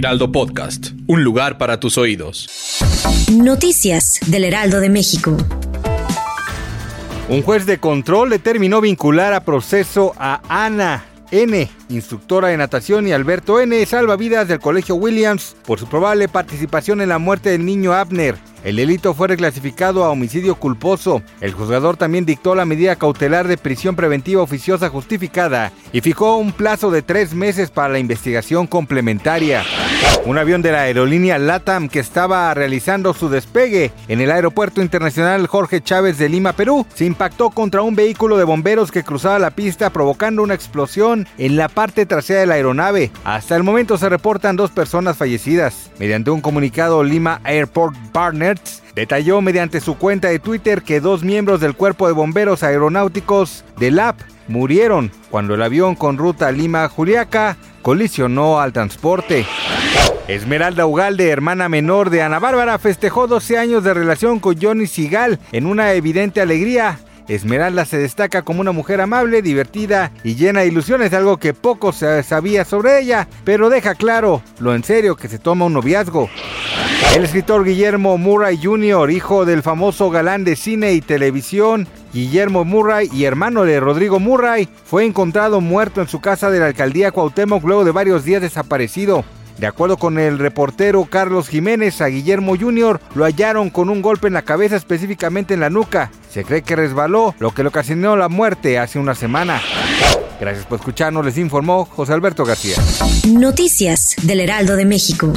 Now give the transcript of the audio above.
Heraldo Podcast, un lugar para tus oídos. Noticias del Heraldo de México. Un juez de control determinó vincular a proceso a Ana N., instructora de natación, y Alberto N., salvavidas del Colegio Williams, por su probable participación en la muerte del niño Abner. El delito fue reclasificado a homicidio culposo. El juzgador también dictó la medida cautelar de prisión preventiva oficiosa justificada y fijó un plazo de tres meses para la investigación complementaria. Un avión de la aerolínea LATAM que estaba realizando su despegue en el Aeropuerto Internacional Jorge Chávez de Lima, Perú, se impactó contra un vehículo de bomberos que cruzaba la pista provocando una explosión en la parte trasera de la aeronave. Hasta el momento se reportan dos personas fallecidas. Mediante un comunicado, Lima Airport Detalló mediante su cuenta de Twitter que dos miembros del Cuerpo de Bomberos Aeronáuticos de LAP murieron cuando el avión con ruta Lima-Juliaca colisionó al transporte. Esmeralda Ugalde, hermana menor de Ana Bárbara, festejó 12 años de relación con Johnny Sigal en una evidente alegría. Esmeralda se destaca como una mujer amable, divertida y llena de ilusiones, algo que poco se sabía sobre ella, pero deja claro lo en serio que se toma un noviazgo. El escritor Guillermo Murray Jr., hijo del famoso galán de cine y televisión, Guillermo Murray y hermano de Rodrigo Murray, fue encontrado muerto en su casa de la alcaldía Cuauhtémoc luego de varios días desaparecido. De acuerdo con el reportero Carlos Jiménez, a Guillermo Jr. lo hallaron con un golpe en la cabeza, específicamente en la nuca. Se cree que resbaló, lo que le ocasionó la muerte hace una semana. Gracias por escucharnos, les informó José Alberto García. Noticias del Heraldo de México.